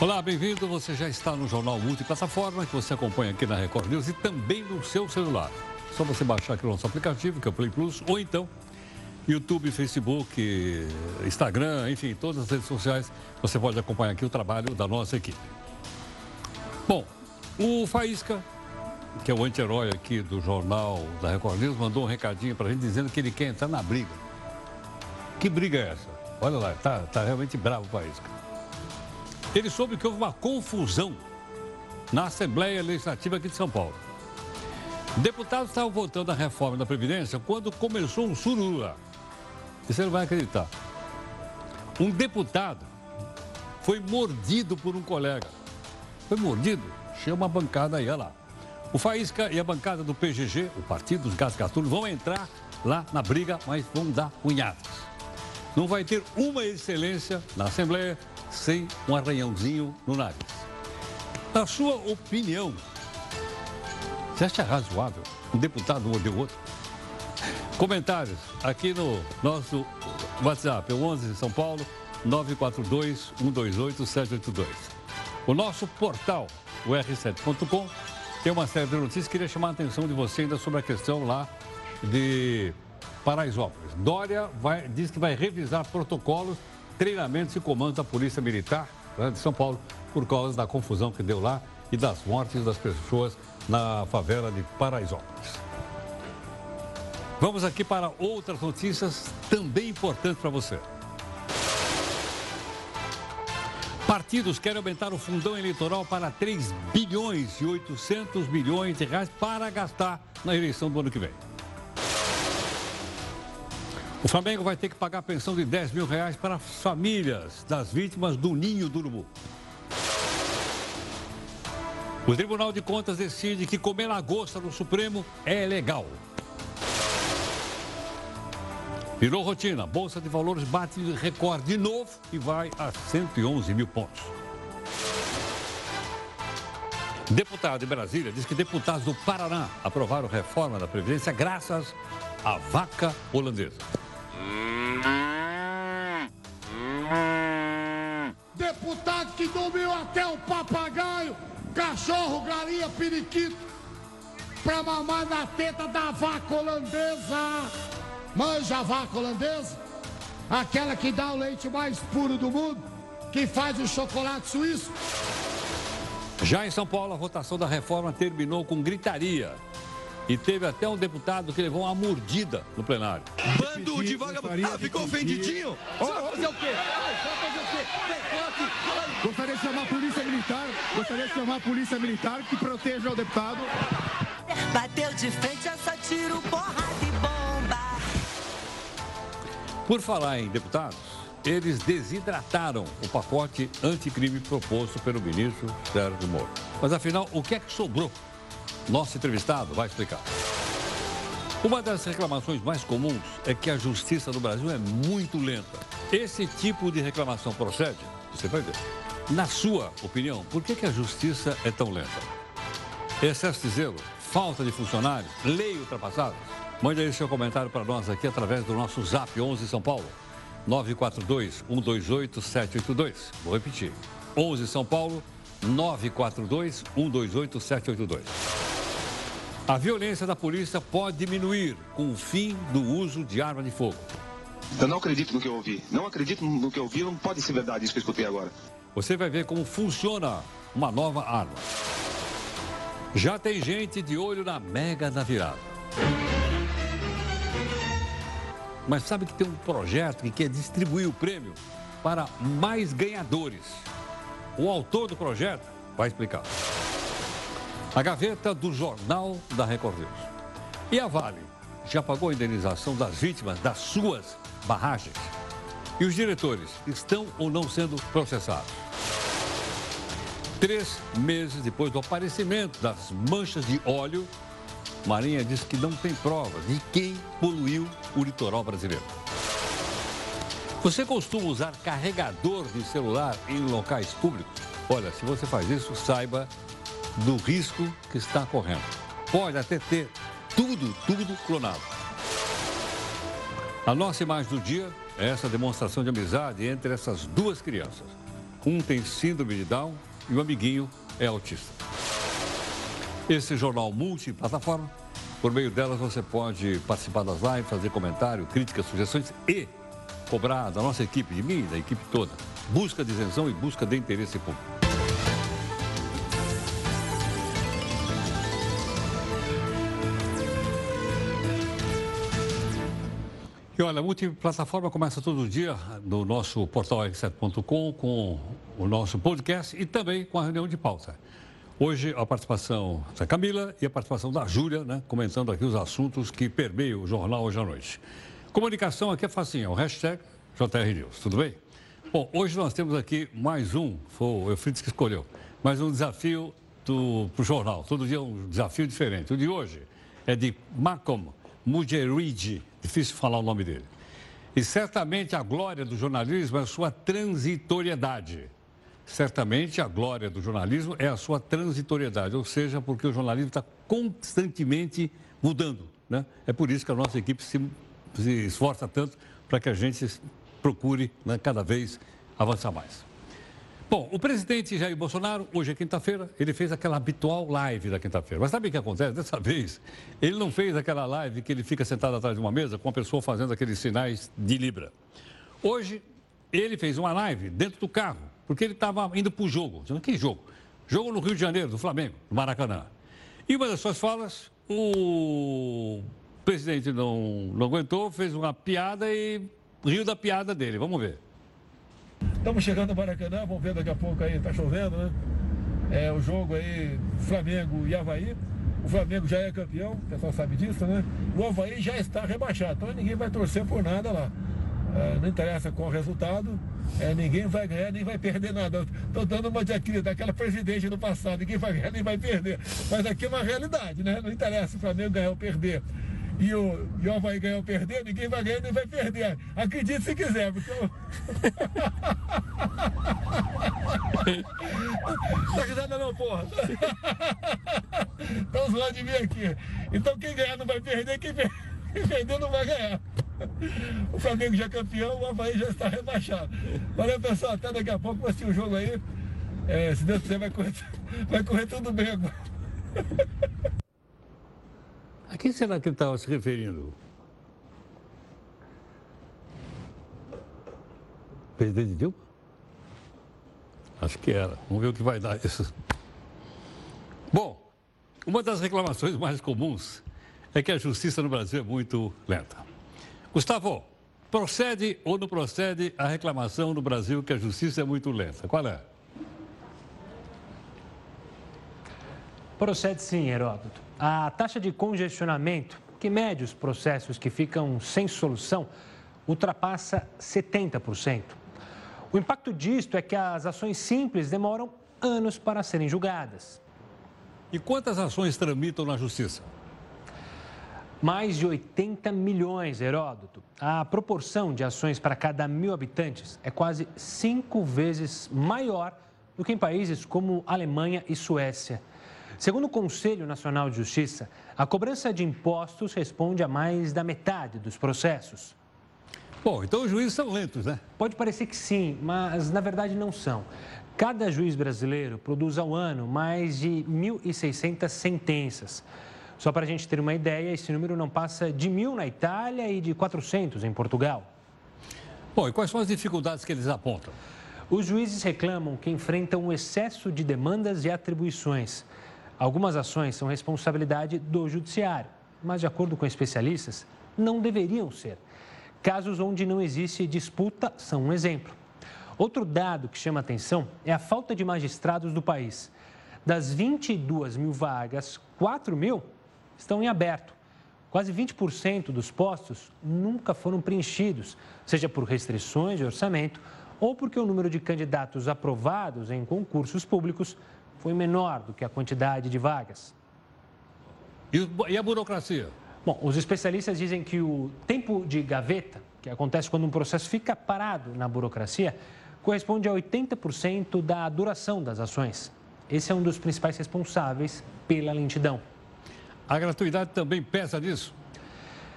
Olá, bem-vindo. Você já está no Jornal Multiplataforma, que você acompanha aqui na Record News e também no seu celular. Só você baixar aqui o nosso aplicativo, que é o Play Plus, ou então YouTube, Facebook, Instagram, enfim, todas as redes sociais, você pode acompanhar aqui o trabalho da nossa equipe. Bom, o Faísca, que é o anti-herói aqui do jornal da Record News, mandou um recadinho para a gente dizendo que ele quer entrar na briga. Que briga é essa? Olha lá, tá, tá realmente bravo o Faísca. Ele soube que houve uma confusão na Assembleia Legislativa aqui de São Paulo. Deputados estavam votando a reforma da Previdência quando começou um sururu lá. E você não vai acreditar. Um deputado foi mordido por um colega. Foi mordido? Chama a bancada aí, olha lá. O Faísca e a bancada do PGG, o Partido dos Gás Gatunos, vão entrar lá na briga, mas vão dar punhadas. Não vai ter uma excelência na Assembleia sem um arranhãozinho no nariz. Na sua opinião, você acha razoável um deputado morder o outro? Comentários aqui no nosso WhatsApp, é o 11 São Paulo, 942 128 782. O nosso portal, o r7.com, tem uma série de notícias. Queria chamar a atenção de você ainda sobre a questão lá de Paraisópolis. Dória vai, diz que vai revisar protocolos, treinamentos e comandos da Polícia Militar né, de São Paulo por causa da confusão que deu lá e das mortes das pessoas na favela de Paraisópolis. Vamos aqui para outras notícias também importantes para você. Partidos querem aumentar o fundão eleitoral para 3 bilhões e 800 milhões de reais para gastar na eleição do ano que vem. O Flamengo vai ter que pagar pensão de 10 mil reais para as famílias das vítimas do Ninho do Urubu. O Tribunal de Contas decide que comer lagosta no Supremo é legal. Virou rotina. Bolsa de Valores bate recorde de novo e vai a 111 mil pontos. Deputado de Brasília diz que deputados do Paraná aprovaram reforma da Previdência graças à vaca holandesa. Deputado que dormiu até o papagaio cachorro, galinha, periquito, pra mamar na teta da vaca holandesa. Manja a vaca holandesa? Aquela que dá o leite mais puro do mundo, que faz o chocolate suíço. Já em São Paulo, a votação da reforma terminou com gritaria. E teve até um deputado que levou uma mordida no plenário. Bando de vagabundo. Ah, ficou ofendidinho? Ó, fazer o quê? fazer o quê? Gostaria de chamar a polícia militar. Gostaria de chamar a polícia militar que proteja o deputado. Bateu de frente, é só tiro, porra de bomba. Por falar em deputados, eles desidrataram o pacote anticrime proposto pelo ministro Sérgio Moro. Mas afinal, o que é que sobrou? Nosso entrevistado vai explicar. Uma das reclamações mais comuns é que a justiça no Brasil é muito lenta. Esse tipo de reclamação procede? Você vai ver. Na sua opinião, por que, que a justiça é tão lenta? Excesso de zelo? Falta de funcionários? Lei ultrapassada? Mande aí seu comentário para nós aqui através do nosso Zap 11 São Paulo. 942 128 782. Vou repetir. 11 São Paulo 942 128 782. A violência da polícia pode diminuir com o fim do uso de arma de fogo. Eu não acredito no que eu ouvi. Não acredito no que eu ouvi. Não pode ser verdade isso que eu escutei agora. Você vai ver como funciona uma nova arma. Já tem gente de olho na mega da virada. Mas sabe que tem um projeto que quer distribuir o prêmio para mais ganhadores. O autor do projeto vai explicar. A gaveta do Jornal da Record News. E a Vale já pagou a indenização das vítimas das suas barragens? E os diretores estão ou não sendo processados? Três meses depois do aparecimento das manchas de óleo, Marinha diz que não tem prova de quem poluiu o litoral brasileiro. Você costuma usar carregador de celular em locais públicos? Olha, se você faz isso, saiba do risco que está correndo. Pode até ter tudo, tudo clonado. A nossa imagem do dia é essa demonstração de amizade entre essas duas crianças. um tem síndrome de Down e o amiguinho é autista. Esse jornal multiplataforma, por meio delas você pode participar das lives, fazer comentário, críticas, sugestões e cobrar da nossa equipe, de mim, da equipe toda, busca de isenção e busca de interesse público. E olha, a multiplataforma começa todo dia no nosso portal r7.com com o nosso podcast e também com a reunião de pauta. Hoje a participação da Camila e a participação da Júlia, né, comentando aqui os assuntos que permeiam o jornal hoje à noite. Comunicação aqui é facinho, é o hashtag JR News, tudo bem? Bom, hoje nós temos aqui mais um, foi o Eufrides que escolheu, mais um desafio para o jornal. Todo dia é um desafio diferente. O de hoje é de Malcolm Mujahid, difícil falar o nome dele. E certamente a glória do jornalismo é a sua transitoriedade. Certamente a glória do jornalismo é a sua transitoriedade, ou seja, porque o jornalismo está constantemente mudando. Né? É por isso que a nossa equipe se, se esforça tanto para que a gente procure né, cada vez avançar mais. Bom, o presidente Jair Bolsonaro, hoje é quinta-feira, ele fez aquela habitual live da quinta-feira. Mas sabe o que acontece? Dessa vez, ele não fez aquela live que ele fica sentado atrás de uma mesa com a pessoa fazendo aqueles sinais de Libra. Hoje, ele fez uma live dentro do carro, porque ele estava indo para o jogo. Que jogo? Jogo no Rio de Janeiro, do Flamengo, no Maracanã. E uma das suas falas, o presidente não, não aguentou, fez uma piada e riu da piada dele. Vamos ver. Estamos chegando no Maracanã, vamos ver daqui a pouco aí, tá chovendo, né? É o jogo aí, Flamengo e Havaí. O Flamengo já é campeão, o pessoal sabe disso, né? O Havaí já está rebaixado, então ninguém vai torcer por nada lá. É, não interessa qual o resultado, é, ninguém vai ganhar nem vai perder nada. Estou dando uma aqui, daquela presidente do passado, ninguém vai ganhar nem vai perder. Mas aqui é uma realidade, né? Não interessa o Flamengo ganhar ou perder e o, e o Havaí ganhar ou perder, ninguém vai ganhar nem vai perder. Acredite se quiser, porque eu... tá risada não, porra. Estão zoando de mim aqui. Então quem ganhar não vai perder, quem, perder não vai ganhar. O Flamengo já é campeão, o Havaí já está rebaixado. Valeu, pessoal. Até daqui a pouco vai assistir o jogo aí. É, se Deus quiser, vai correr, vai correr tudo bem agora. Quem será que ele estava se referindo? Presidente Dilma? Acho que era. Vamos ver o que vai dar isso. Bom, uma das reclamações mais comuns é que a justiça no Brasil é muito lenta. Gustavo, procede ou não procede a reclamação no Brasil que a justiça é muito lenta? Qual é? Procede sim, Heródoto. A taxa de congestionamento, que mede os processos que ficam sem solução, ultrapassa 70%. O impacto disto é que as ações simples demoram anos para serem julgadas. E quantas ações tramitam na Justiça? Mais de 80 milhões, Heródoto. A proporção de ações para cada mil habitantes é quase cinco vezes maior do que em países como Alemanha e Suécia. Segundo o Conselho Nacional de Justiça, a cobrança de impostos responde a mais da metade dos processos. Bom, então os juízes são lentos, né? Pode parecer que sim, mas na verdade não são. Cada juiz brasileiro produz ao ano mais de 1.600 sentenças. Só para a gente ter uma ideia, esse número não passa de mil na Itália e de 400 em Portugal. Bom, e quais são as dificuldades que eles apontam? Os juízes reclamam que enfrentam um excesso de demandas e atribuições. Algumas ações são responsabilidade do judiciário, mas, de acordo com especialistas, não deveriam ser. Casos onde não existe disputa são um exemplo. Outro dado que chama atenção é a falta de magistrados do país. Das 22 mil vagas, 4 mil estão em aberto. Quase 20% dos postos nunca foram preenchidos, seja por restrições de orçamento ou porque o número de candidatos aprovados em concursos públicos foi menor do que a quantidade de vagas. E a burocracia? Bom, os especialistas dizem que o tempo de gaveta, que acontece quando um processo fica parado na burocracia, corresponde a 80% da duração das ações. Esse é um dos principais responsáveis pela lentidão. A gratuidade também pesa nisso?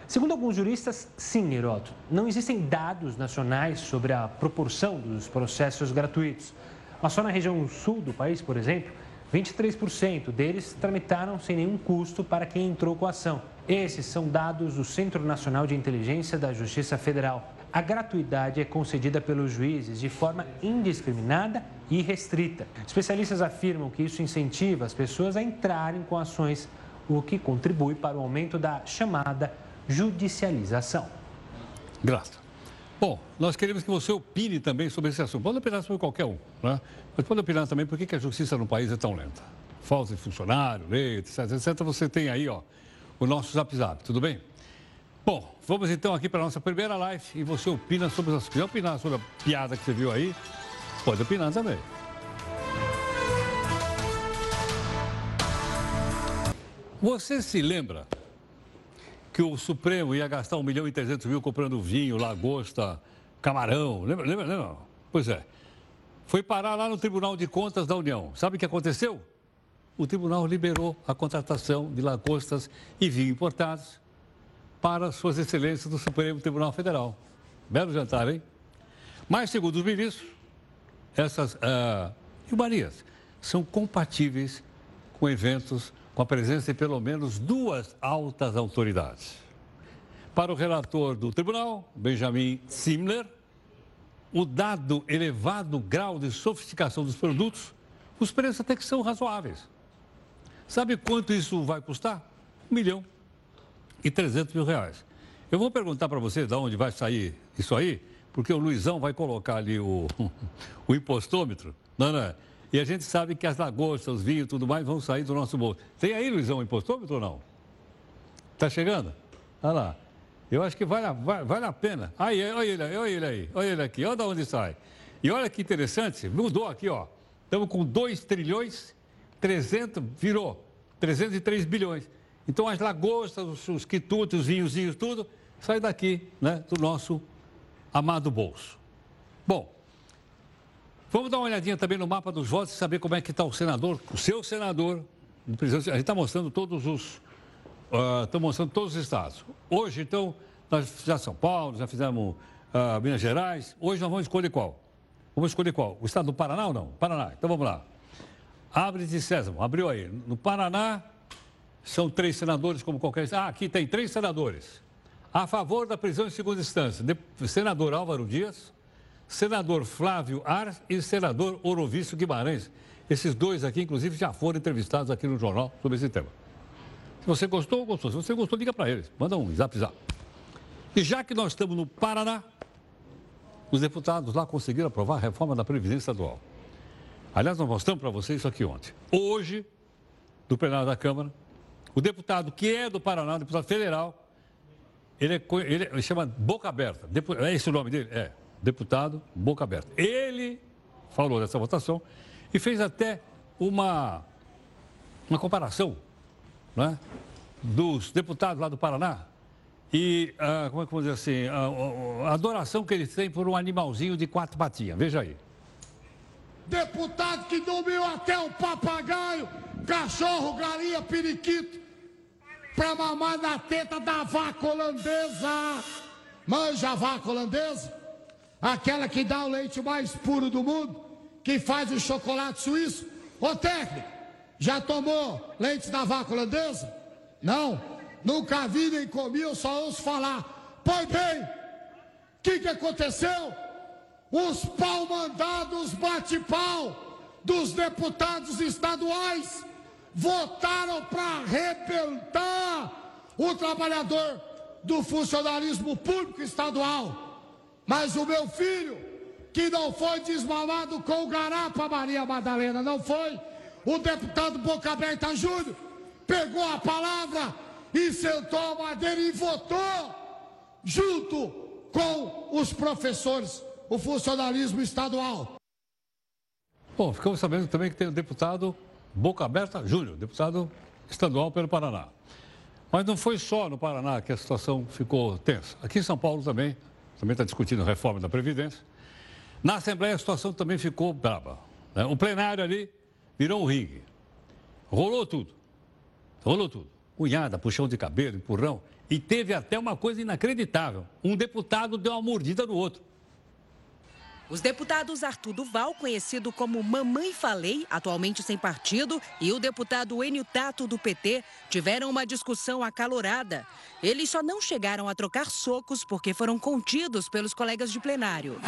Segundo alguns juristas, sim, Heroto. Não existem dados nacionais sobre a proporção dos processos gratuitos. Mas só na região sul do país, por exemplo, 23% deles tramitaram sem nenhum custo para quem entrou com a ação. Esses são dados do Centro Nacional de Inteligência da Justiça Federal. A gratuidade é concedida pelos juízes de forma indiscriminada e restrita. Especialistas afirmam que isso incentiva as pessoas a entrarem com ações, o que contribui para o aumento da chamada judicialização. Graça. Bom, nós queremos que você opine também sobre esse assunto. Pode opinar sobre qualquer um, né? Mas pode opinar também por que a justiça no país é tão lenta. Falta de funcionário, lei, etc, etc. Você tem aí, ó, o nosso Zap Zap, tudo bem? Bom, vamos então aqui para a nossa primeira live e você opina sobre as... Se quiser opinar sobre a piada que você viu aí, pode opinar também. Você se lembra que o Supremo ia gastar 1 milhão e 300 mil comprando vinho, lagosta, camarão. Lembra, lembra, lembra? Pois é. Foi parar lá no Tribunal de Contas da União. Sabe o que aconteceu? O tribunal liberou a contratação de lagostas e vinho importados para suas excelências do Supremo Tribunal Federal. Belo jantar, hein? Mas, segundo os ministros, essas uh, são compatíveis com eventos com a presença de pelo menos duas altas autoridades. Para o relator do tribunal, Benjamin Simler, o dado elevado grau de sofisticação dos produtos, os preços até que são razoáveis. Sabe quanto isso vai custar? Um milhão e trezentos mil reais. Eu vou perguntar para você de onde vai sair isso aí, porque o Luizão vai colocar ali o, o impostômetro. Não, não é? E a gente sabe que as lagostas, os vinhos e tudo mais vão sair do nosso bolso. Tem aí, Luizão, impostômetro ou não? Está chegando? Olha lá. Eu acho que vale, vale, vale a pena. Aí, olha ele aí, olha ele aí, olha ele aqui, olha de onde sai. E olha que interessante, mudou aqui, ó. Estamos com 2 trilhões, 300, virou 303 bilhões. Então as lagostas, os, os quitutes, os vinhozinhos, tudo, sai daqui, né, do nosso amado bolso. Bom, Vamos dar uma olhadinha também no mapa dos votos e saber como é que está o senador, o seu senador. A gente está mostrando todos os. Uh, mostrando todos os estados. Hoje, então, nós já São Paulo, já fizemos uh, Minas Gerais. Hoje nós vamos escolher qual? Vamos escolher qual? O estado do Paraná ou não? Paraná. Então vamos lá. Abre de Sésamo, abriu aí. No Paraná, são três senadores, como qualquer. Ah, aqui tem três senadores. A favor da prisão em segunda instância. Senador Álvaro Dias senador Flávio Ar e senador Orovício Guimarães. Esses dois aqui, inclusive, já foram entrevistados aqui no jornal sobre esse tema. Se você gostou, gostou. Se você gostou, liga para eles. Manda um zap zap. E já que nós estamos no Paraná, os deputados lá conseguiram aprovar a reforma da Previdência Estadual. Aliás, nós mostramos para vocês isso aqui ontem. Hoje, do plenário da Câmara, o deputado que é do Paraná, deputado federal, ele, é, ele, ele chama Boca Aberta. É esse o nome dele? É deputado Boca Aberta. Ele falou dessa votação e fez até uma, uma comparação né, dos deputados lá do Paraná e, ah, como é que vamos dizer assim, a, a, adoração que eles têm por um animalzinho de quatro patinhas. Veja aí. Deputado que dormiu até o papagaio, cachorro, galinha, periquito, pra mamar na teta da vaca holandesa. Manja a vaca holandesa? Aquela que dá o leite mais puro do mundo, que faz o chocolate suíço. Ô técnico, já tomou leite da vaca holandesa? Não, nunca vi nem comi, eu só ouço falar. Pois bem, o que, que aconteceu? Os pau mandados bate-pau dos deputados estaduais votaram para arrebentar o trabalhador do funcionalismo público estadual. Mas o meu filho, que não foi desmamado com o garapa Maria Madalena, não foi, o deputado Boca Aberta Júnior pegou a palavra e sentou a madeira e votou junto com os professores, o funcionalismo estadual. Bom, ficamos sabendo também que tem o deputado Boca Aberta Júnior, deputado estadual pelo Paraná. Mas não foi só no Paraná que a situação ficou tensa. Aqui em São Paulo também também está discutindo a reforma da Previdência. Na Assembleia a situação também ficou braba. Né? O plenário ali virou um ringue. Rolou tudo. Rolou tudo. cunhada, puxão de cabelo, empurrão. E teve até uma coisa inacreditável: um deputado deu uma mordida no outro. Os deputados Arthur Duval, conhecido como Mamãe Falei, atualmente sem partido, e o deputado Enio Tato, do PT, tiveram uma discussão acalorada. Eles só não chegaram a trocar socos porque foram contidos pelos colegas de plenário.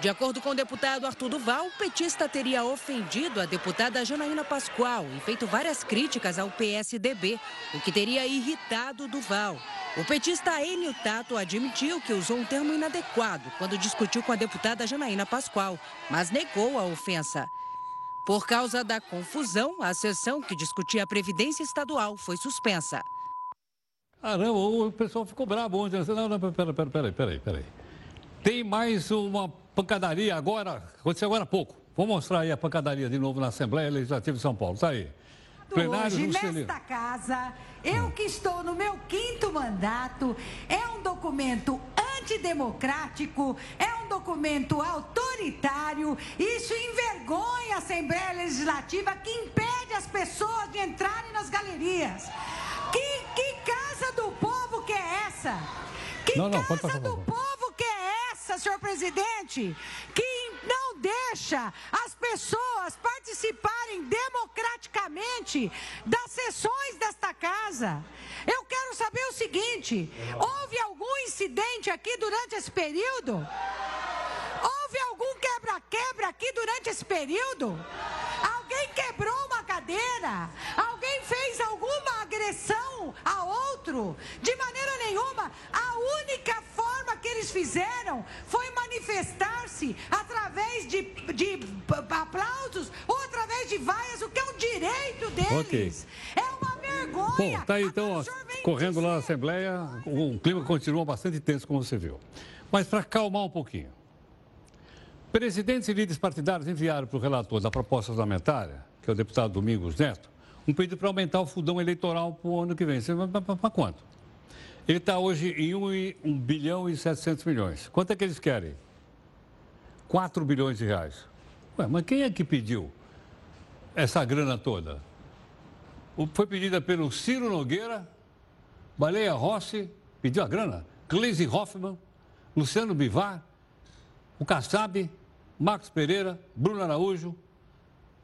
De acordo com o deputado Arthur Duval, o petista teria ofendido a deputada Janaína Pascoal e feito várias críticas ao PSDB, o que teria irritado Duval. O petista Enio Tato admitiu que usou um termo inadequado quando discutiu com a deputada Janaína Pascoal, mas negou a ofensa. Por causa da confusão, a sessão que discutia a Previdência Estadual foi suspensa. Caramba, o pessoal ficou bravo ontem. Não, não, peraí, peraí, peraí, peraí. Tem mais uma pancadaria agora, aconteceu agora há pouco. Vou mostrar aí a pancadaria de novo na Assembleia Legislativa de São Paulo. Está aí. Plenário Hoje, nesta casa, eu que estou no meu quinto mandato, é um documento antidemocrático, é um documento autoritário. Isso envergonha a Assembleia Legislativa que impede as pessoas de entrarem nas galerias. Que, que casa do povo que é essa? Que não, não, casa do povo essa, senhor presidente? Que não deixa as pessoas participarem democraticamente das sessões desta casa. Eu quero saber o seguinte: houve algum incidente aqui durante esse período? Houve algum quebra-quebra aqui durante esse período? Alguém quebrou uma cadeira? Alguém fez alguma agressão a outro? De maneira nenhuma. A única forma que eles fizeram foi manifestar-se através de, de aplausos ou através de vaias, o que é um direito deles. Okay. É uma vergonha. Bom, tá aí então, correndo lá na Assembleia, o clima continua bastante tenso, como você viu. Mas para acalmar um pouquinho. Presidentes e líderes partidários enviaram para o relator da proposta orçamentária, que é o deputado Domingos Neto, um pedido para aumentar o fundão eleitoral para o ano que vem. Para quanto? Ele está hoje em 1, 1 bilhão e 700 milhões. Quanto é que eles querem? 4 bilhões de reais. Ué, mas quem é que pediu essa grana toda? Foi pedida pelo Ciro Nogueira, Baleia Rossi, pediu a grana, Gleisi Hoffmann, Luciano Bivar, o Kassab, Marcos Pereira, Bruno Araújo,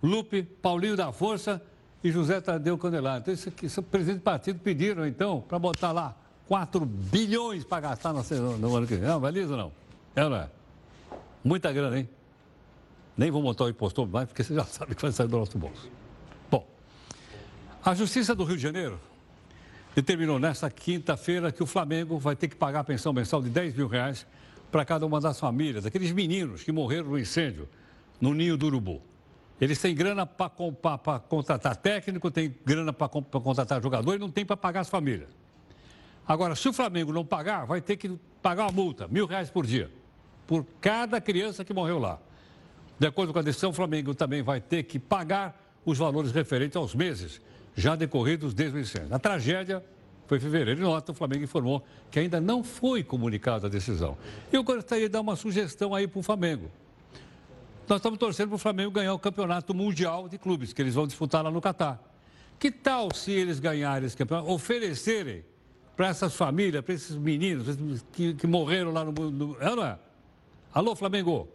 Lupe, Paulinho da Força e José Tadeu Candelário. Então, isso aqui, presidente do partido pediram, então, para botar lá 4 bilhões para gastar no, no, ano que vem. Não, valisa ou não? É não é? Muita grana, hein? Nem vou montar o impostor mais, porque você já sabe que vai sair do nosso bolso. Bom, a Justiça do Rio de Janeiro determinou nesta quinta-feira que o Flamengo vai ter que pagar a pensão mensal de 10 mil reais para cada uma das famílias, daqueles meninos que morreram no incêndio no Ninho do Urubu. Eles têm grana para contratar técnico, têm grana para contratar jogador e não tem para pagar as famílias. Agora, se o Flamengo não pagar, vai ter que pagar uma multa, mil reais por dia, por cada criança que morreu lá. De acordo com a decisão, o Flamengo também vai ter que pagar os valores referentes aos meses já decorridos desde o incêndio. A tragédia foi em fevereiro. Em nota, o Flamengo informou que ainda não foi comunicada a decisão. Eu gostaria de dar uma sugestão aí para o Flamengo. Nós estamos torcendo para o Flamengo ganhar o campeonato mundial de clubes, que eles vão disputar lá no Catar. Que tal se eles ganharem esse campeonato, oferecerem para essas famílias, para esses meninos que, que morreram lá no, no. É, não é? Alô, Flamengo?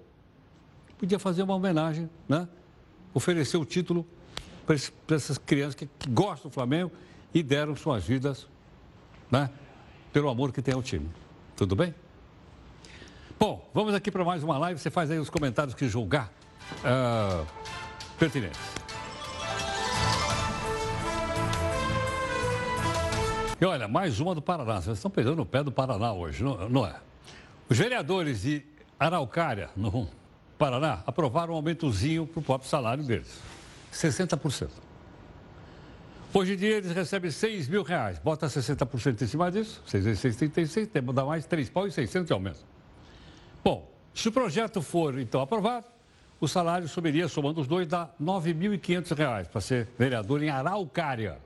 Podia fazer uma homenagem, né? Oferecer o título para essas crianças que, que gostam do Flamengo e deram suas vidas né? Pelo amor que tem ao time. Tudo bem? Bom, vamos aqui para mais uma live. Você faz aí os comentários que julgar uh, pertinentes. E olha, mais uma do Paraná. Vocês estão pegando o pé do Paraná hoje, não, é? Os vereadores de Araucária, no Paraná, aprovaram um aumentozinho para o próprio salário deles. 60%. Hoje em dia eles recebem 6 mil reais. Bota 60% em cima disso, 6 vezes 6, 36, tem que dar mais 3 pau e 600 de aumento. Bom, se o projeto for então aprovado, o salário subiria, somando os dois, dá R$ 9.500 para ser vereador em Araucária.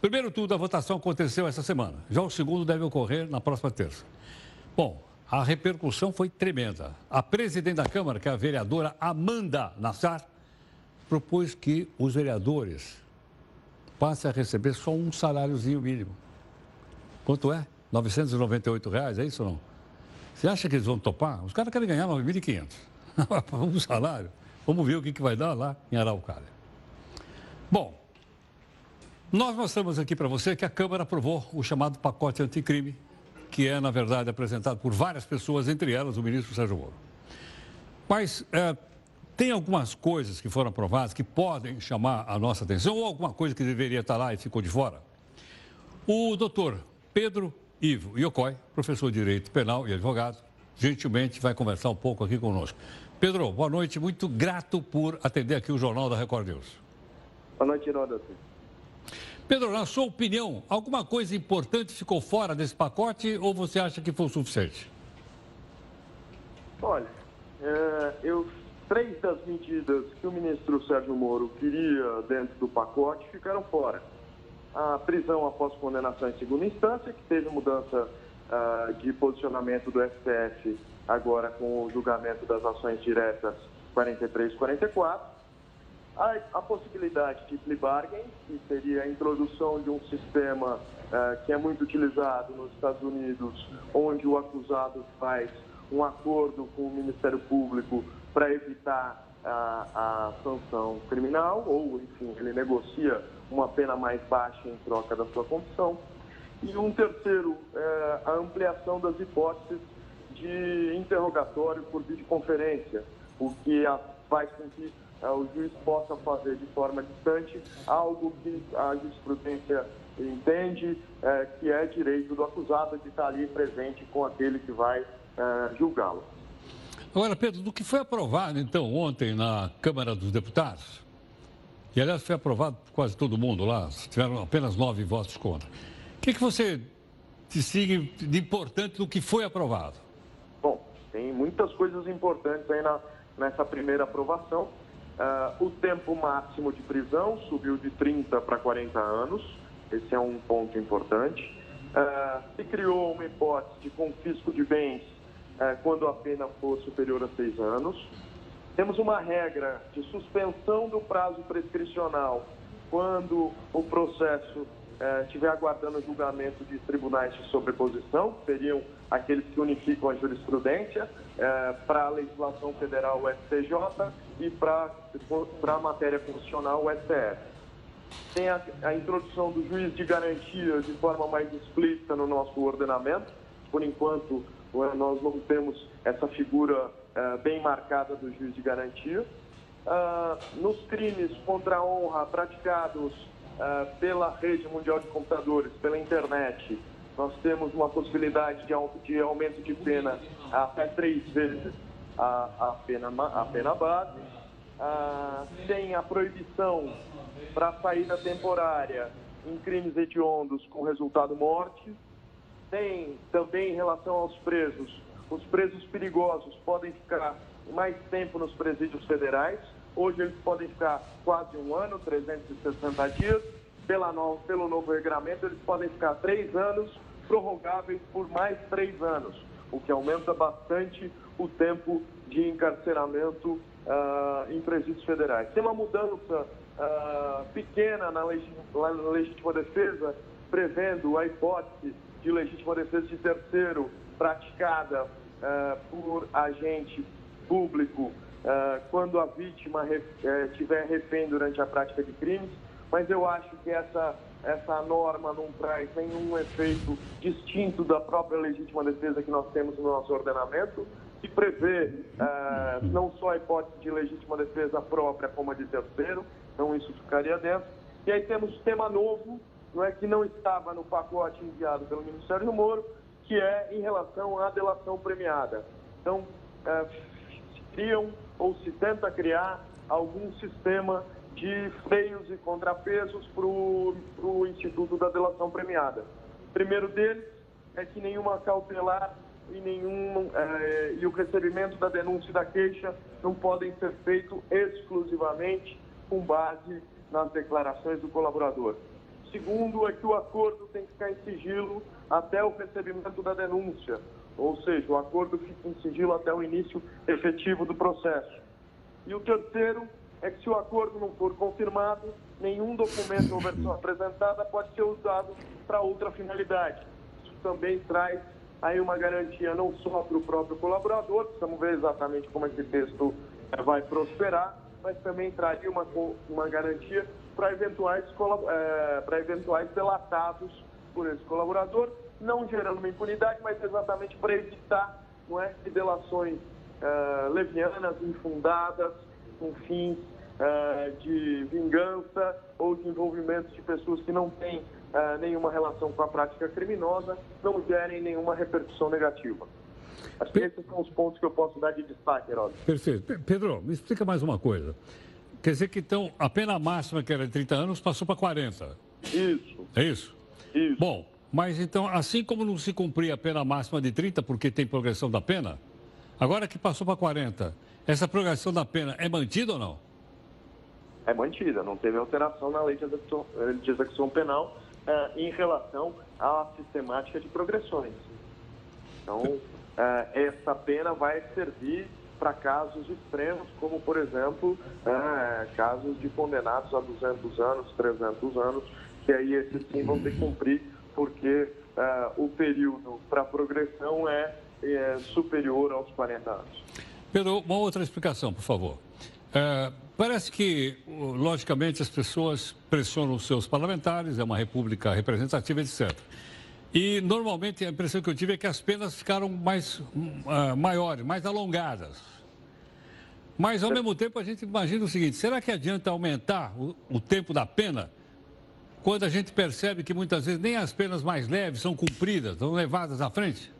Primeiro turno da votação aconteceu essa semana. Já o segundo deve ocorrer na próxima terça. Bom, a repercussão foi tremenda. A presidente da Câmara, que é a vereadora Amanda Nassar, propôs que os vereadores passem a receber só um saláriozinho mínimo. Quanto é? 998 reais, é isso ou não? Você acha que eles vão topar? Os caras querem ganhar 9.500. um salário. Vamos ver o que, que vai dar lá em Araucária. Bom, nós mostramos aqui para você que a Câmara aprovou o chamado pacote anticrime, que é, na verdade, apresentado por várias pessoas, entre elas o ministro Sérgio Moro. Mas é, tem algumas coisas que foram aprovadas que podem chamar a nossa atenção ou alguma coisa que deveria estar lá e ficou de fora? O doutor Pedro Ivo Iocói, professor de Direito Penal e advogado, gentilmente vai conversar um pouco aqui conosco. Pedro, boa noite, muito grato por atender aqui o Jornal da Record News. Boa noite, Heródoto. Pedro, na sua opinião, alguma coisa importante ficou fora desse pacote ou você acha que foi o suficiente? Olha, é, eu, três das medidas que o ministro Sérgio Moro queria dentro do pacote ficaram fora a prisão após condenação em segunda instância, que teve mudança uh, de posicionamento do STF agora com o julgamento das ações diretas 43 e 44. A, a, possibilidade de plea bargain, que seria a introdução de um sistema uh, que é muito utilizado nos Estados Unidos, onde o acusado faz um acordo com o Ministério Público para evitar a, a sanção criminal, ou, enfim, ele negocia uma pena mais baixa em troca da sua condição. E um terceiro, é, a ampliação das hipóteses de interrogatório por videoconferência, o que faz com que o juiz possa fazer de forma distante algo que a jurisprudência entende é, que é direito do acusado de estar ali presente com aquele que vai é, julgá-lo. Agora, Pedro, do que foi aprovado então ontem na Câmara dos Deputados, e, aliás, foi aprovado por quase todo mundo lá, tiveram apenas nove votos contra. O que, que você distingue de importante do que foi aprovado? Bom, tem muitas coisas importantes aí na, nessa primeira aprovação. Uh, o tempo máximo de prisão subiu de 30 para 40 anos, esse é um ponto importante. Uh, se criou uma hipótese de confisco de bens uh, quando a pena for superior a seis anos. Temos uma regra de suspensão do prazo prescricional quando o processo eh, estiver aguardando julgamento de tribunais de sobreposição, que seriam aqueles que unificam a jurisprudência, eh, para a legislação federal o STJ e para a matéria constitucional o STF. Tem a, a introdução do juiz de garantia de forma mais explícita no nosso ordenamento. Por enquanto, nós não temos essa figura uh, bem marcada do juiz de garantia. Uh, nos crimes contra a honra praticados uh, pela rede mundial de computadores, pela internet, nós temos uma possibilidade de, de aumento de pena até três vezes a, a, pena, a pena base. tem a proibição para saída temporária em crimes hediondos com resultado morte. Tem também em relação aos presos os presos perigosos podem ficar mais tempo nos presídios federais. Hoje eles podem ficar quase um ano, 360 dias. Pela no, pelo novo regulamento, eles podem ficar três anos, prorrogáveis por mais três anos, o que aumenta bastante o tempo de encarceramento uh, em presídios federais. Tem uma mudança uh, pequena na, na legítima defesa, prevendo a hipótese de legítima defesa de terceiro praticada uh, por agente público quando a vítima ref, uh, tiver refém durante a prática de crimes, mas eu acho que essa, essa norma não traz nenhum efeito distinto da própria legítima defesa que nós temos no nosso ordenamento, que prevê não só a hipótese de legítima defesa própria como a de terceiro, então isso ficaria dentro. E aí temos tema novo, não é que não estava no pacote enviado pelo Ministério do Moro, que é em relação à delação premiada. Então, é, se criam ou se tenta criar algum sistema de freios e contrapesos para o Instituto da Delação Premiada. O primeiro deles é que nenhuma cautelar e, nenhum, é, e o recebimento da denúncia e da queixa não podem ser feitos exclusivamente com base nas declarações do colaborador. Segundo é que o acordo tem que ficar em sigilo até o recebimento da denúncia, ou seja, o acordo fica em sigilo até o início efetivo do processo. E o terceiro é que se o acordo não for confirmado, nenhum documento ou versão apresentada pode ser usado para outra finalidade. Isso também traz aí uma garantia não só para o próprio colaborador, precisamos ver exatamente como esse texto eh, vai prosperar, mas também traria uma, uma garantia para eventuais, é, para eventuais delatados por esse colaborador, não gerando uma impunidade, mas exatamente para evitar não é, que delações é, levianas, infundadas, com fins é, de vingança ou de envolvimento de pessoas que não têm uh, nenhuma relação com a prática criminosa, não gerem nenhuma repercussão negativa. Acho que esses são os pontos que eu posso dar de destaque, Heródoto. Perfeito. Pedro, me explica mais uma coisa. Quer dizer que então a pena máxima, que era de 30 anos, passou para 40. Isso. É isso? Isso. Bom, mas então, assim como não se cumpria a pena máxima de 30 porque tem progressão da pena, agora que passou para 40, essa progressão da pena é mantida ou não? É mantida, não teve alteração na lei de execução, de execução penal uh, em relação à sistemática de progressões. Então, uh, essa pena vai servir para casos extremos, como, por exemplo, uh, casos de condenados a 200 anos, 300 anos, que aí esses sim vão ter que cumprir, porque o período para progressão é, é superior aos 40 anos. Pedro, uma outra explicação, por favor. É, parece que, logicamente, as pessoas pressionam os seus parlamentares, é uma república representativa, etc. E, normalmente, a impressão que eu tive é que as penas ficaram mais uh, maiores, mais alongadas. Mas, ao mesmo tempo, a gente imagina o seguinte: será que adianta aumentar o, o tempo da pena quando a gente percebe que muitas vezes nem as penas mais leves são cumpridas, são levadas à frente?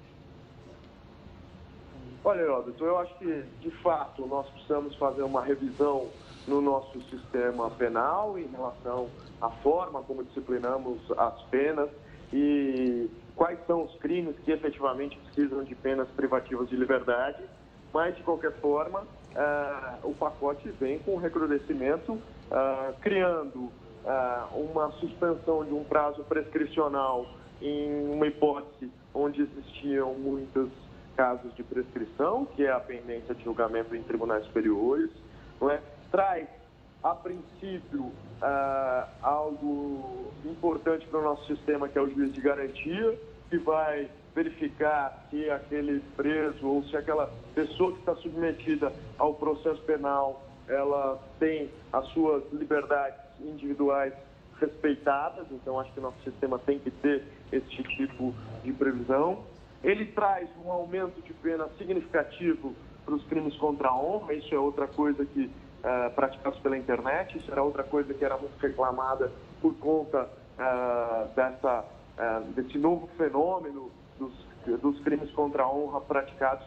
Olha, Heródoto, eu acho que, de fato, nós precisamos fazer uma revisão no nosso sistema penal em relação à forma como disciplinamos as penas e quais são os crimes que efetivamente precisam de penas privativas de liberdade. Mas, de qualquer forma, uh, o pacote vem com recrudescimento, uh, criando uh, uma suspensão de um prazo prescricional em uma hipótese onde existiam muitas casos de prescrição, que é a pendência de julgamento em tribunais superiores, não é? Traz, a princípio, ah, algo importante para o nosso sistema, que é o juiz de garantia, que vai verificar se aquele preso ou se aquela pessoa que está submetida ao processo penal, ela tem as suas liberdades individuais respeitadas. Então, acho que nosso sistema tem que ter esse tipo de previsão. Ele traz um aumento de pena significativo para os crimes contra a honra, isso é outra coisa que uh, praticados pela internet, isso era outra coisa que era muito reclamada por conta uh, dessa, uh, desse novo fenômeno dos, dos crimes contra a honra praticados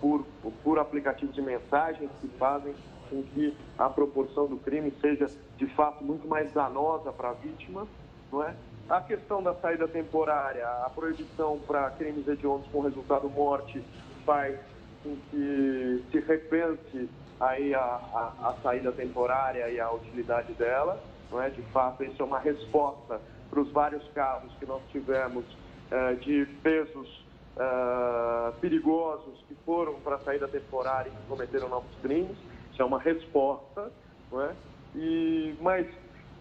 por, por aplicativos de mensagens que fazem com que a proporção do crime seja de fato muito mais danosa para a vítima, não é? A questão da saída temporária, a proibição para crimes hediondos com resultado morte faz com que se repense aí a, a, a, saída temporária e a utilidade dela. Não é? De fato, isso é uma resposta para os vários casos que nós tivemos eh, de pesos eh, perigosos que foram para a saída temporária e que cometeram novos crimes. Isso é uma resposta. Não é? e, mas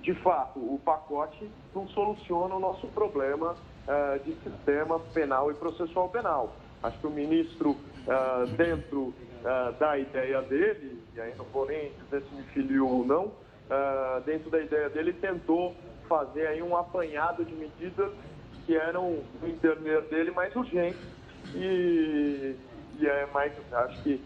de fato, o pacote não soluciona o nosso problema uh, de sistema penal e processual penal. Acho que o ministro, dentro uh, da ideia dele, e aí não vou nem dizer se me filiou ou não, dentro da ideia dele, tentou fazer aí um apanhado de medidas que eram, no entender dele, mais urgentes. E, e é mais, acho que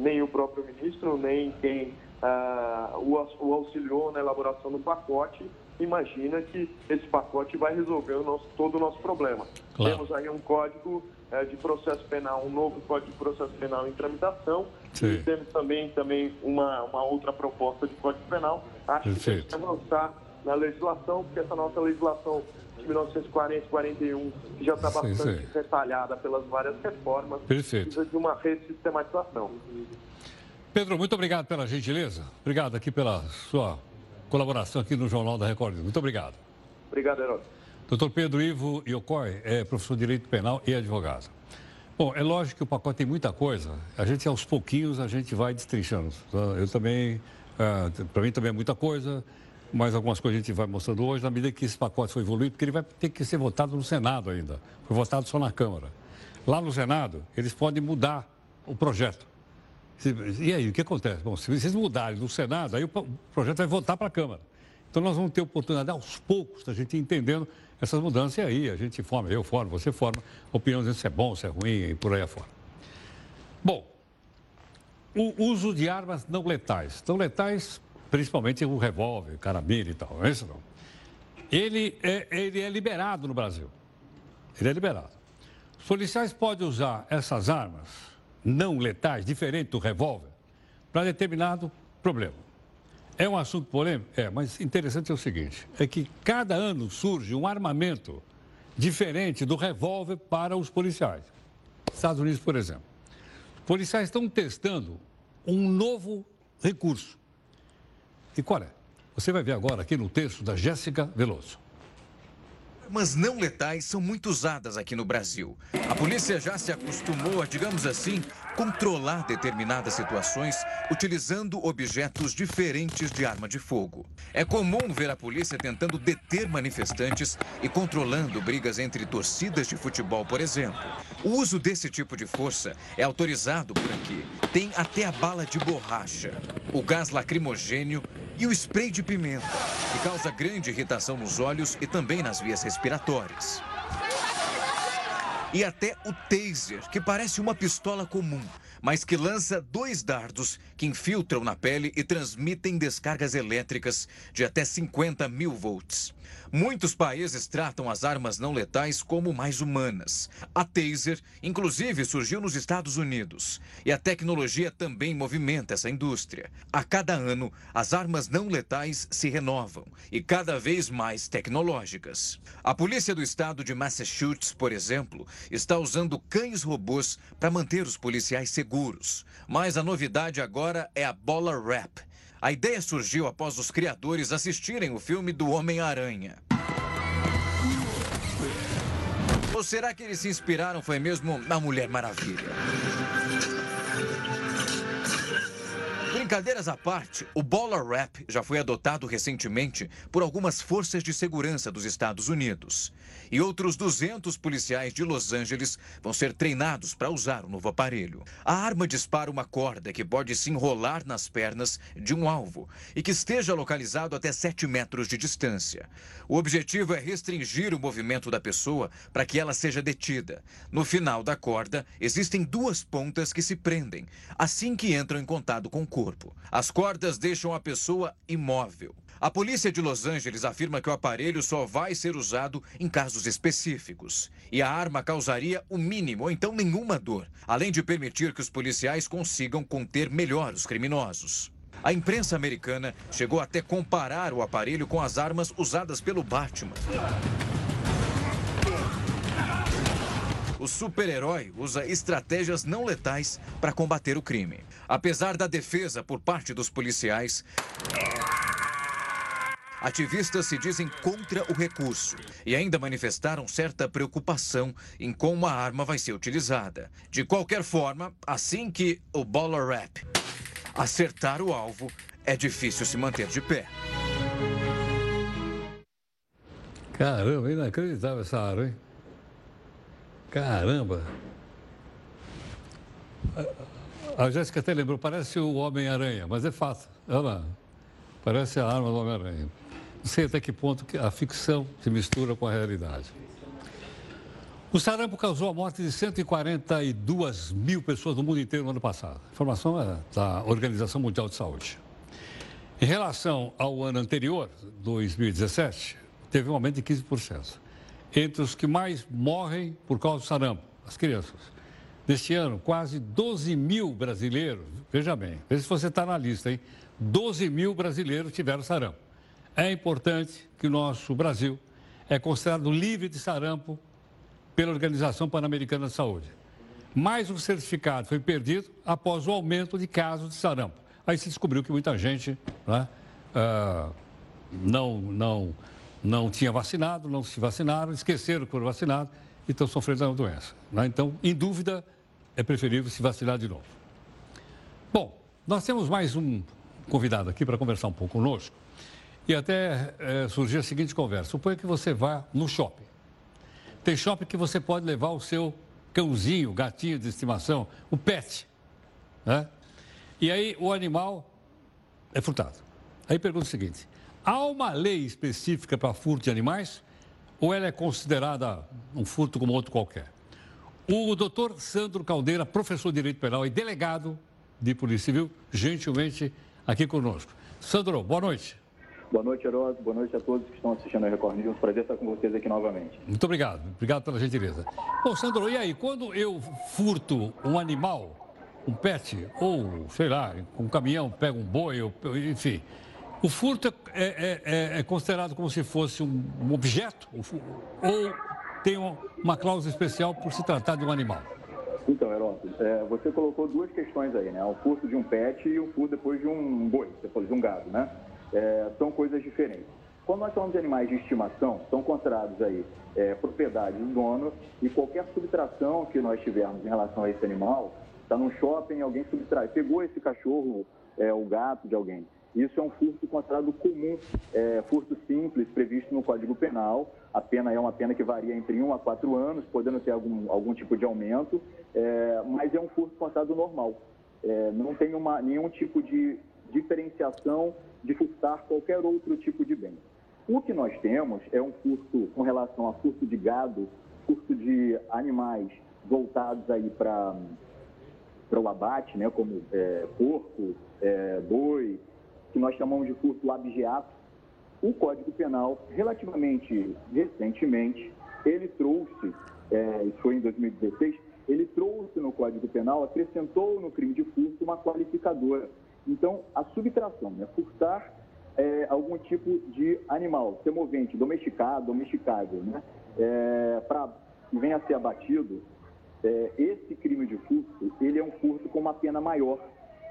nem o próprio ministro, nem quem uh, o, o auxiliou na elaboração do pacote, imagina que esse pacote vai resolver o nosso, todo o nosso problema. Claro. Temos aí um código uh, de processo penal, um novo código de processo penal em tramitação, Sim. e temos também, também uma, uma outra proposta de código penal. Acho Perfeito. que tem que avançar na legislação, porque essa nossa legislação de 1940 41, que já está bastante sim, sim. retalhada pelas várias reformas, Perfeito. precisa de uma ressistematização. Pedro, muito obrigado pela gentileza. Obrigado aqui pela sua colaboração aqui no Jornal da Record. Muito obrigado. Obrigado, Herói. Doutor Pedro Ivo Iocoi é professor de Direito Penal e advogado. Bom, é lógico que o pacote tem muita coisa. A gente, aos pouquinhos, a gente vai destrinchando. Eu também, uh, para mim também é muita coisa, mas algumas coisas a gente vai mostrando hoje, na medida que esse pacote foi evoluído, porque ele vai ter que ser votado no Senado ainda. Foi votado só na Câmara. Lá no Senado, eles podem mudar o projeto. E aí, o que acontece? Bom, se vocês mudarem no Senado, aí o projeto vai voltar para a Câmara. Então, nós vamos ter oportunidade, aos poucos, da gente entendendo essas mudanças. E aí, a gente forma, eu formo, você forma, opiniões se é bom, se é ruim e por aí afora. Bom, o uso de armas não letais. Não letais, principalmente o revólver, carabina e tal, não é isso não? Ele é, ele é liberado no Brasil. Ele é liberado. Os policiais podem usar essas armas não letais, diferente do revólver, para determinado problema. É um assunto polêmico? É, mas interessante é o seguinte: é que cada ano surge um armamento diferente do revólver para os policiais. Estados Unidos, por exemplo. Os policiais estão testando um novo recurso. E qual é? Você vai ver agora aqui no texto da Jéssica Veloso armas não letais são muito usadas aqui no Brasil. A polícia já se acostumou a, digamos assim, controlar determinadas situações utilizando objetos diferentes de arma de fogo. É comum ver a polícia tentando deter manifestantes e controlando brigas entre torcidas de futebol, por exemplo. O uso desse tipo de força é autorizado por aqui. Tem até a bala de borracha, o gás lacrimogênio e o spray de pimenta, que causa grande irritação nos olhos e também nas vias respiratórias. E até o taser, que parece uma pistola comum, mas que lança dois dardos que infiltram na pele e transmitem descargas elétricas de até 50 mil volts. Muitos países tratam as armas não letais como mais humanas. A Taser, inclusive, surgiu nos Estados Unidos. E a tecnologia também movimenta essa indústria. A cada ano, as armas não letais se renovam e cada vez mais tecnológicas. A polícia do estado de Massachusetts, por exemplo, está usando cães robôs para manter os policiais seguros. Mas a novidade agora é a bola wrap a ideia surgiu após os criadores assistirem o filme do Homem-Aranha. Ou será que eles se inspiraram foi mesmo na Mulher Maravilha? Brincadeiras à parte, o Baller Rap já foi adotado recentemente por algumas forças de segurança dos Estados Unidos. E outros 200 policiais de Los Angeles vão ser treinados para usar o novo aparelho. A arma dispara uma corda que pode se enrolar nas pernas de um alvo e que esteja localizado até 7 metros de distância. O objetivo é restringir o movimento da pessoa para que ela seja detida. No final da corda, existem duas pontas que se prendem assim que entram em contato com o corpo corpo. As cordas deixam a pessoa imóvel. A polícia de Los Angeles afirma que o aparelho só vai ser usado em casos específicos. E a arma causaria o mínimo ou então nenhuma dor, além de permitir que os policiais consigam conter melhor os criminosos. A imprensa americana chegou até comparar o aparelho com as armas usadas pelo Batman. O super-herói usa estratégias não letais para combater o crime. Apesar da defesa por parte dos policiais, Ativistas se dizem contra o recurso e ainda manifestaram certa preocupação em como a arma vai ser utilizada. De qualquer forma, assim que o Baller Rap acertar o alvo, é difícil se manter de pé. Caramba, inacreditável essa arma, hein? Caramba! A Jéssica até lembrou, parece o Homem-Aranha, mas é fato. Ela parece a arma do Homem-Aranha. Não sei até que ponto a ficção se mistura com a realidade. O sarampo causou a morte de 142 mil pessoas no mundo inteiro no ano passado. A informação é da Organização Mundial de Saúde. Em relação ao ano anterior, 2017, teve um aumento de 15% entre os que mais morrem por causa do sarampo, as crianças. Neste ano, quase 12 mil brasileiros, veja bem, veja se você está na lista, hein? 12 mil brasileiros tiveram sarampo. É importante que o nosso Brasil é considerado livre de sarampo pela Organização Pan-Americana de Saúde. Mais um certificado foi perdido após o aumento de casos de sarampo. Aí se descobriu que muita gente né, uh, não, não não tinha vacinado, não se vacinaram, esqueceram que foram vacinados e estão sofrendo da doença. Né? Então, em dúvida, é preferível se vacinar de novo. Bom, nós temos mais um convidado aqui para conversar um pouco conosco. E até é, surgiu a seguinte conversa. Suponha que você vá no shopping. Tem shopping que você pode levar o seu cãozinho, gatinho de estimação, o pet. Né? E aí o animal é furtado. Aí pergunta o seguinte: há uma lei específica para furto de animais? Ou ela é considerada um furto como outro qualquer? O doutor Sandro Caldeira, professor de Direito Penal e delegado de Polícia Civil, gentilmente aqui conosco. Sandro, boa noite. Boa noite, Heródoto. Boa noite a todos que estão assistindo a Record News. Prazer estar com vocês aqui novamente. Muito obrigado. Obrigado pela gentileza. Bom, Sandro, e aí? Quando eu furto um animal, um pet, ou, sei lá, um caminhão, pego um boi, enfim, o furto é, é, é, é considerado como se fosse um, objeto? Ou tem uma cláusula especial por se tratar de um animal? Então, Heródoto, é, você colocou duas questões aí, né? O furto de um pet e o furto depois de um boi, depois de um gado, né? é, são coisas diferentes. Quando nós falamos de animais de estimação, são considerados aí é, propriedade do dono e qualquer subtração que nós tivermos em relação a esse animal, está num shopping, alguém subtrai, pegou esse cachorro, é, o gato de alguém. Isso é um furto considerado comum, é, furto simples, previsto no Código Penal. A pena é uma pena que varia entre 1 a 4 anos, podendo ter algum, algum tipo de aumento, é, mas é um furto considerado normal. É, não tem uma, nenhum tipo de diferenciação de furtar qualquer outro tipo de bem. O que nós temos é um furto com relação a furto de gado, furto de animais voltados aí para o abate, né, como é, porco, é, boi, que nós chamamos de furto abjeato. O Código Penal, relativamente recentemente, ele trouxe, é, isso foi em 2016, ele trouxe no Código Penal, acrescentou no crime de furto uma qualificadora, então, a subtração, né? furtar é, algum tipo de animal, semovente, domesticado, domesticável, né? É, que venha a ser abatido, é, esse crime de furto, ele é um furto com uma pena maior.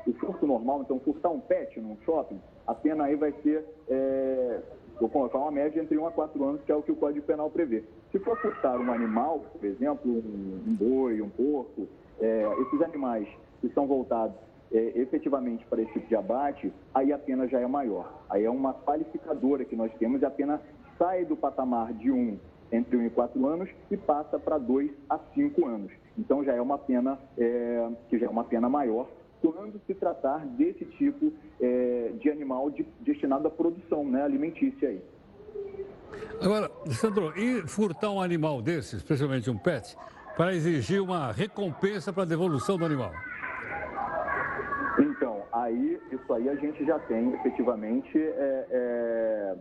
O furto normal, então, furtar um pet num shopping, a pena aí vai ser, é, vou colocar uma média entre 1 a 4 anos, que é o que o Código Penal prevê. Se for furtar um animal, por exemplo, um, um boi, um porco, é, esses animais que são voltados é, efetivamente para esse tipo de abate, aí a pena já é maior. Aí é uma qualificadora que nós temos e a pena sai do patamar de 1 um, entre 1 um e 4 anos e passa para 2 a 5 anos. Então já é uma pena é, que já é uma pena maior quando se tratar desse tipo é, de animal de, destinado à produção né, alimentícia aí. Agora, Sandro, e furtar um animal desse, especialmente um pet, para exigir uma recompensa para a devolução do animal? aí isso aí a gente já tem efetivamente é, é,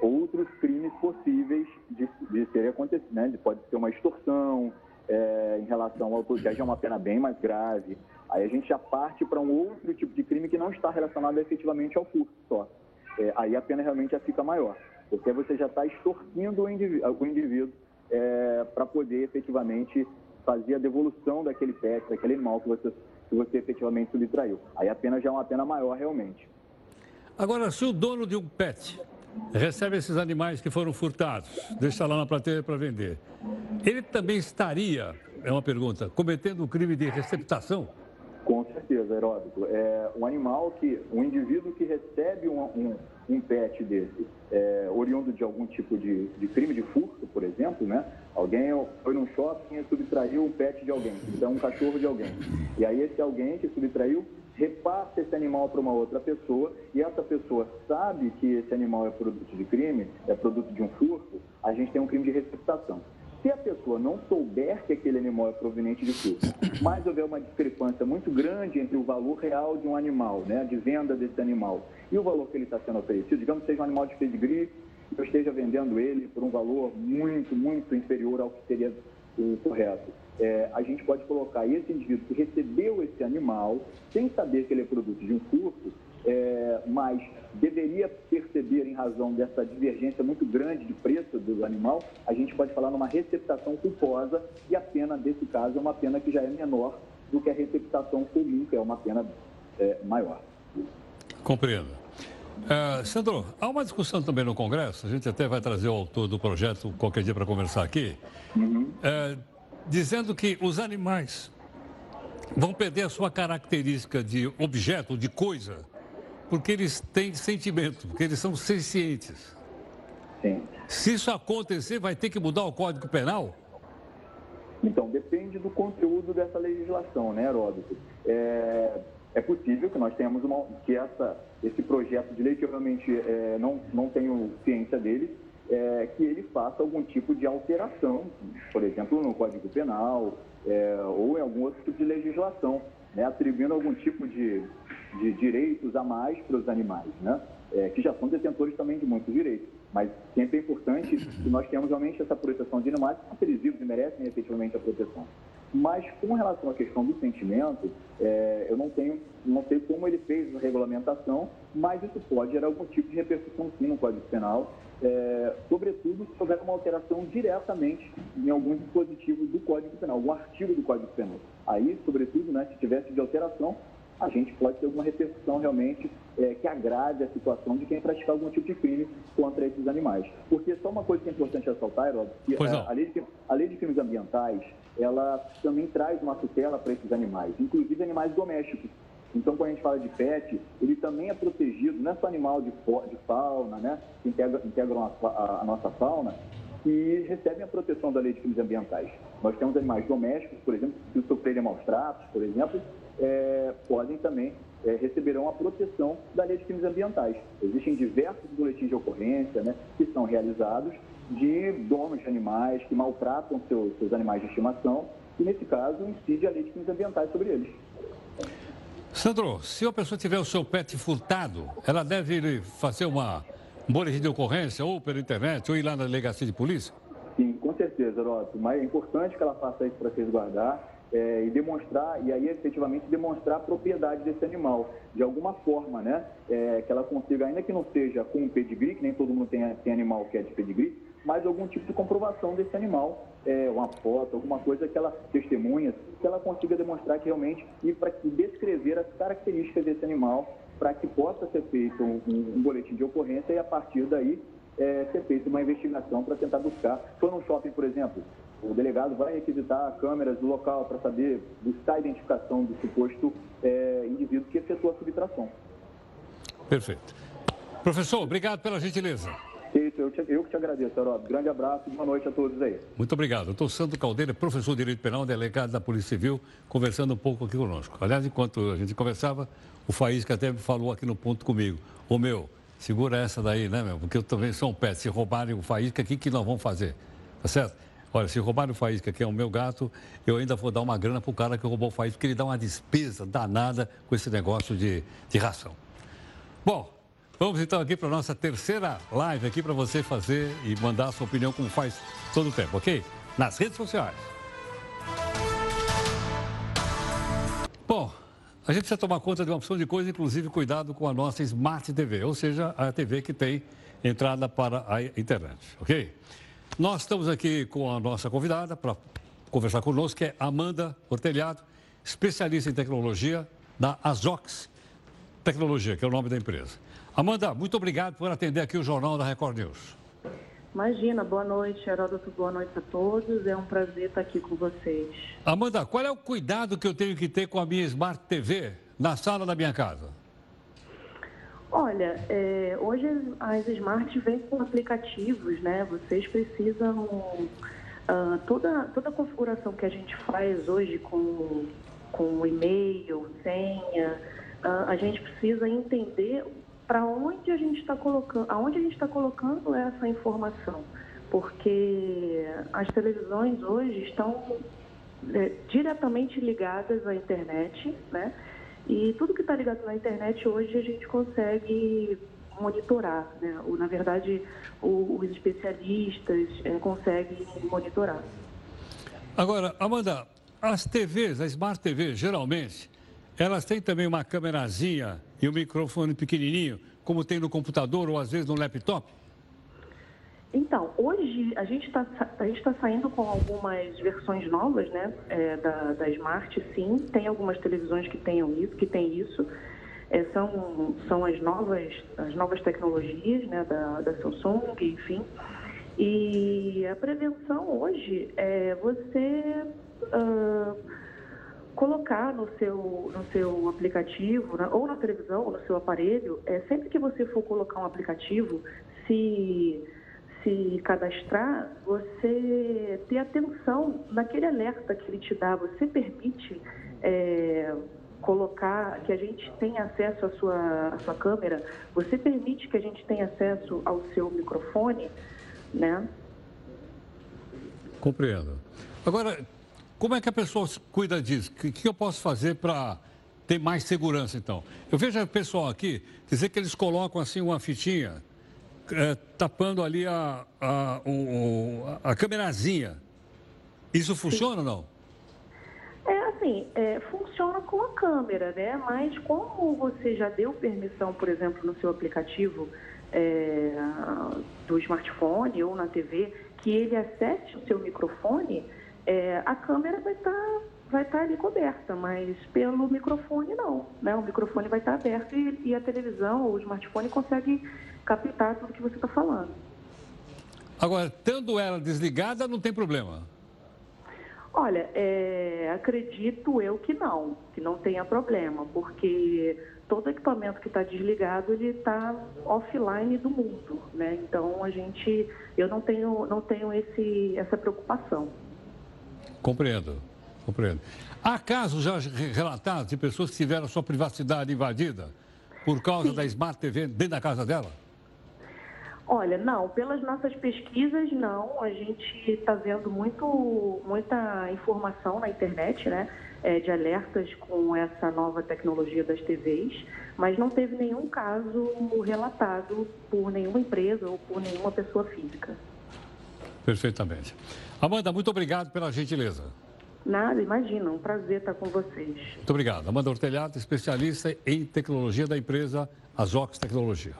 outros crimes possíveis de, de serem acontecidos, né? Pode ser uma extorsão é, em relação ao que já é uma pena bem mais grave. Aí a gente já parte para um outro tipo de crime que não está relacionado efetivamente ao furto só. É, aí a pena realmente já fica maior, porque você já está extorquindo o indivíduo, o indivíduo é, para poder efetivamente fazer a devolução daquele pet, daquele animal que você se você efetivamente subtraiu. Aí a pena já é uma pena maior realmente. Agora, se o dono de um pet recebe esses animais que foram furtados, deixa lá na plateia para vender, ele também estaria, é uma pergunta, cometendo um crime de receptação? Com certeza, Heródoto. É um animal que, um indivíduo que recebe um, um, um pet desse, é, oriundo de algum tipo de, de, crime de furto, por exemplo, né? Alguém foi num shopping e subtraiu um pet de alguém, então um cachorro de alguém. E aí esse alguém que subtraiu repassa esse animal para uma outra pessoa e essa pessoa sabe que esse animal é produto de crime, é produto de um furto, a gente tem um crime de receptação. Se a pessoa não souber que aquele animal é proveniente de furto, mas houver uma discrepância muito grande entre o valor real de um animal, né, de venda desse animal, e o valor que ele está sendo oferecido, digamos que seja um animal de pedigree, eu esteja vendendo ele por um valor muito, muito inferior ao que seria o correto. É, a gente pode colocar esse indivíduo que recebeu esse animal, sem saber que ele é produto de um furto, é, mas deveria perceber, em razão dessa divergência muito grande de preço do animal, a gente pode falar numa receptação culposa e a pena desse caso é uma pena que já é menor do que a receptação comum, que é uma pena é, maior. Compreendo. Uh, Sandro, há uma discussão também no Congresso, a gente até vai trazer o autor do projeto qualquer dia para conversar aqui, uhum. uh, dizendo que os animais vão perder a sua característica de objeto, de coisa, porque eles têm sentimento, porque eles são sencientes. Sim. Se isso acontecer, vai ter que mudar o Código Penal? Então, depende do conteúdo dessa legislação, né, Heródoto? É, é possível que nós tenhamos uma, que essa, esse projeto de lei, que eu realmente é, não, não tenho ciência dele, é, que ele faça algum tipo de alteração, por exemplo, no Código Penal é, ou em algum outro tipo de legislação, né, atribuindo algum tipo de, de direitos a mais para os animais, né, é, que já são detentores também de muitos direitos. Mas sempre é importante que nós tenhamos realmente essa proteção de animais, porque eles vivos merecem efetivamente a proteção. Mas com relação à questão do sentimento, é, eu não tenho, não sei como ele fez a regulamentação, mas isso pode gerar algum tipo de repercussão sim no Código Penal, é, sobretudo se houver uma alteração diretamente em algum dispositivo do Código Penal, algum artigo do Código Penal. Aí, sobretudo, né, se tivesse de alteração, a gente pode ter alguma repercussão realmente é, que agrade a situação de quem praticar algum tipo de crime contra esses animais. Porque só uma coisa que é importante ressaltar, Herói, que a, a, lei de, a lei de crimes ambientais, ela também traz uma tutela para esses animais, inclusive animais domésticos. Então, quando a gente fala de pet, ele também é protegido, não é só animal de, de fauna, né, que integram, integram a, a, a nossa fauna, que recebem a proteção da lei de crimes ambientais. Nós temos animais domésticos, por exemplo, que sofrerem maus tratos, por exemplo, é, podem também é, receberão a proteção da lei de crimes ambientais. Existem diversos boletins de ocorrência né, que são realizados de donos de animais que maltratam seus, seus animais de estimação e, nesse caso, incide a lei de crimes ambientais sobre eles. Sandro, se a pessoa tiver o seu pet furtado, ela deve fazer uma um boletim de ocorrência ou pela internet ou ir lá na delegacia de polícia? Sim, com certeza, Heródoto. Mas é importante que ela faça isso para resguardar é, e demonstrar, e aí efetivamente demonstrar a propriedade desse animal, de alguma forma, né? É, que ela consiga, ainda que não seja com um pedigree, que nem todo mundo tem, tem animal que é de pedigree, mas algum tipo de comprovação desse animal, é, uma foto, alguma coisa que ela testemunha, que ela consiga demonstrar que realmente, e para descrever as características desse animal, para que possa ser feito um, um, um boletim de ocorrência e a partir daí é, ser feita uma investigação para tentar buscar. Foi num shopping, por exemplo, o delegado vai requisitar câmeras do local para saber, buscar a identificação do suposto é, indivíduo que efetuou a subtração. Perfeito. Professor, obrigado pela gentileza. Eu, te, eu que te agradeço, Herói. Grande abraço e boa noite a todos aí. Muito obrigado. Doutor Santo Caldeira, professor de Direito Penal, delegado da Polícia Civil, conversando um pouco aqui conosco. Aliás, enquanto a gente conversava, o Faísca até falou aqui no ponto comigo. Ô meu, segura essa daí, né, meu? Porque eu também sou um pé. Se roubarem o Faísca, o que, que nós vamos fazer? Tá certo? Olha, se roubarem o Faísca, que é o meu gato, eu ainda vou dar uma grana para o cara que roubou o Faísca, porque ele dá uma despesa danada com esse negócio de, de ração. Bom, vamos então aqui para a nossa terceira live aqui para você fazer e mandar a sua opinião como faz todo o tempo, ok? Nas redes sociais. Bom, a gente precisa tomar conta de uma opção de coisa, inclusive cuidado com a nossa Smart TV, ou seja, a TV que tem entrada para a internet, ok? Nós estamos aqui com a nossa convidada para conversar conosco, que é Amanda Hortelhado, especialista em tecnologia da Azox Tecnologia, que é o nome da empresa. Amanda, muito obrigado por atender aqui o Jornal da Record News. Imagina, boa noite, Heródoto, boa noite a todos. É um prazer estar aqui com vocês. Amanda, qual é o cuidado que eu tenho que ter com a minha Smart TV na sala da minha casa? Olha, é, hoje as Smart vêm com aplicativos, né? Vocês precisam. Uh, toda, toda a configuração que a gente faz hoje com, com e-mail, senha, uh, a gente precisa entender para onde a gente está colocando, aonde a gente está colocando essa informação, porque as televisões hoje estão é, diretamente ligadas à internet, né? E tudo que está ligado na internet hoje a gente consegue monitorar, né? Ou, na verdade, o, os especialistas é, conseguem monitorar. Agora, Amanda, as TVs, a Smart TV, geralmente, elas têm também uma câmerazinha e um microfone pequenininho, como tem no computador ou às vezes no laptop? Então, hoje a gente está tá saindo com algumas versões novas né, é, da, da Smart, sim. Tem algumas televisões que tenham isso, que tem isso. é, são, são as, novas, as novas tecnologias né, da, da Samsung, enfim. E a prevenção hoje é você uh, colocar no seu, no seu aplicativo, né, ou na televisão, ou no seu aparelho, é, sempre que você for colocar um aplicativo, se, se cadastrar, você ter atenção naquele alerta que ele te dá. Você permite é, colocar que a gente tenha acesso à sua, à sua câmera, você permite que a gente tenha acesso ao seu microfone, né? Compreendo. Agora, como é que a pessoa cuida disso? O que, que eu posso fazer para ter mais segurança, então? Eu vejo o pessoal aqui dizer que eles colocam assim uma fitinha é, tapando ali a, a, o, a, câmerazinha. Isso funciona Sim. ou não? É assim, é, funciona com a câmera, né? Mas como você já deu permissão, por exemplo, no seu aplicativo é, do smartphone ou na TV, que ele acesse o seu microfone, é, a câmera vai estar tá, vai tá ali coberta, mas pelo microfone não, né? O microfone vai estar tá aberto e, e a televisão ou o smartphone consegue captar tudo que você está falando. Agora, tendo ela desligada, não tem problema. Olha, é, acredito eu que não, que não tenha problema, porque todo equipamento que está desligado ele está offline do mundo, né? Então a gente, eu não tenho, não tenho esse, essa preocupação. Compreendo, compreendo. Há casos já relatados de pessoas que tiveram sua privacidade invadida por causa Sim. da Smart TV dentro da casa dela? Olha, não, pelas nossas pesquisas, não. A gente está vendo muito, muita informação na internet, né? É, de alertas com essa nova tecnologia das TVs, mas não teve nenhum caso relatado por nenhuma empresa ou por nenhuma pessoa física. Perfeitamente. Amanda, muito obrigado pela gentileza. Nada, imagina, um prazer estar com vocês. Muito obrigado. Amanda Hortelhato, especialista em tecnologia da empresa Azox Tecnologia.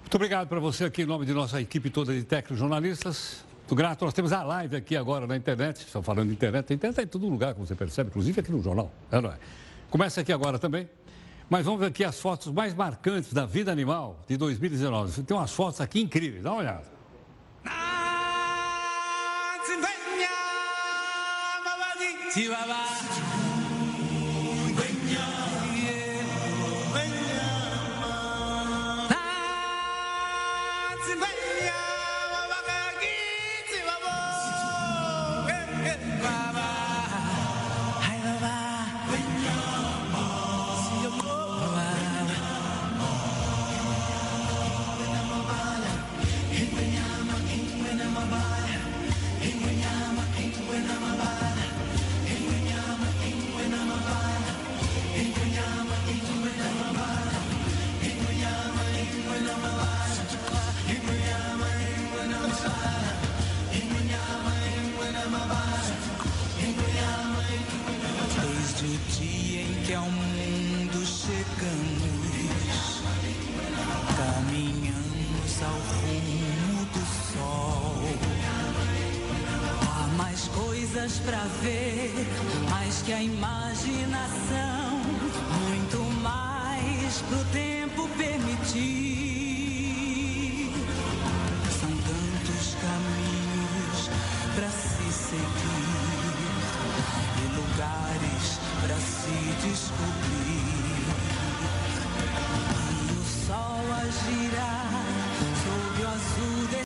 Muito obrigado para você aqui em nome de nossa equipe toda de técnicos jornalistas. Muito grato. Nós temos a live aqui agora na internet. Estão falando de internet. A internet está em todo lugar, como você percebe, inclusive aqui no jornal. É, não é? Começa aqui agora também. Mas vamos ver aqui as fotos mais marcantes da vida animal de 2019. Tem umas fotos aqui incríveis. Dá uma olhada. Chivaba. coisas para ver, mais que a imaginação, muito mais que o tempo permitir. São tantos caminhos para se seguir e lugares para se descobrir. E o sol a girar sob o azul.